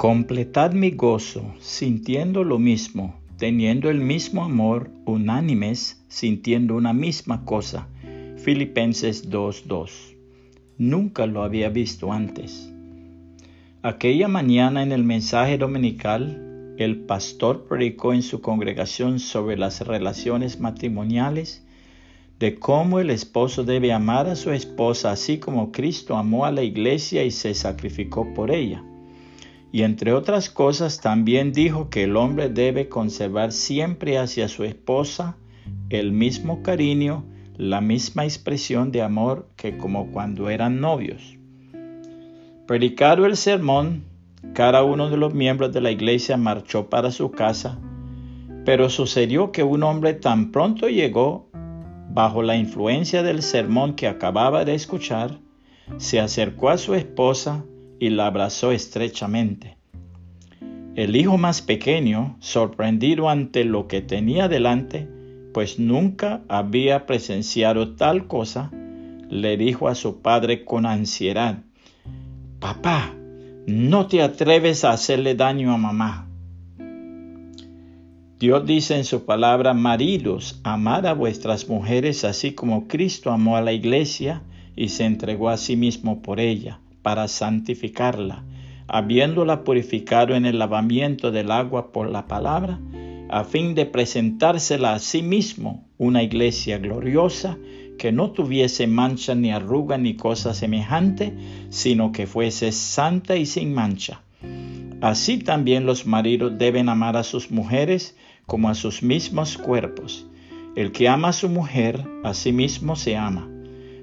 Completad mi gozo, sintiendo lo mismo, teniendo el mismo amor, unánimes, sintiendo una misma cosa. Filipenses 2.2. Nunca lo había visto antes. Aquella mañana en el mensaje dominical, el pastor predicó en su congregación sobre las relaciones matrimoniales, de cómo el esposo debe amar a su esposa así como Cristo amó a la iglesia y se sacrificó por ella. Y entre otras cosas también dijo que el hombre debe conservar siempre hacia su esposa el mismo cariño, la misma expresión de amor que como cuando eran novios. Predicado el sermón, cada uno de los miembros de la iglesia marchó para su casa, pero sucedió que un hombre tan pronto llegó, bajo la influencia del sermón que acababa de escuchar, se acercó a su esposa y la abrazó estrechamente. El hijo más pequeño, sorprendido ante lo que tenía delante, pues nunca había presenciado tal cosa, le dijo a su padre con ansiedad, Papá, no te atreves a hacerle daño a mamá. Dios dice en su palabra, maridos, amad a vuestras mujeres así como Cristo amó a la iglesia y se entregó a sí mismo por ella para santificarla, habiéndola purificado en el lavamiento del agua por la palabra, a fin de presentársela a sí mismo una iglesia gloriosa que no tuviese mancha ni arruga ni cosa semejante, sino que fuese santa y sin mancha. Así también los maridos deben amar a sus mujeres como a sus mismos cuerpos. El que ama a su mujer, a sí mismo se ama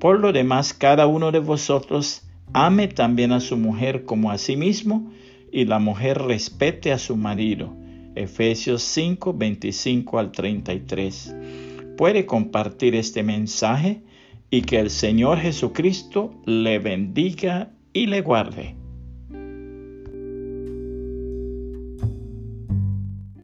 por lo demás, cada uno de vosotros ame también a su mujer como a sí mismo y la mujer respete a su marido. Efesios 5, 25 al 33. Puede compartir este mensaje y que el Señor Jesucristo le bendiga y le guarde.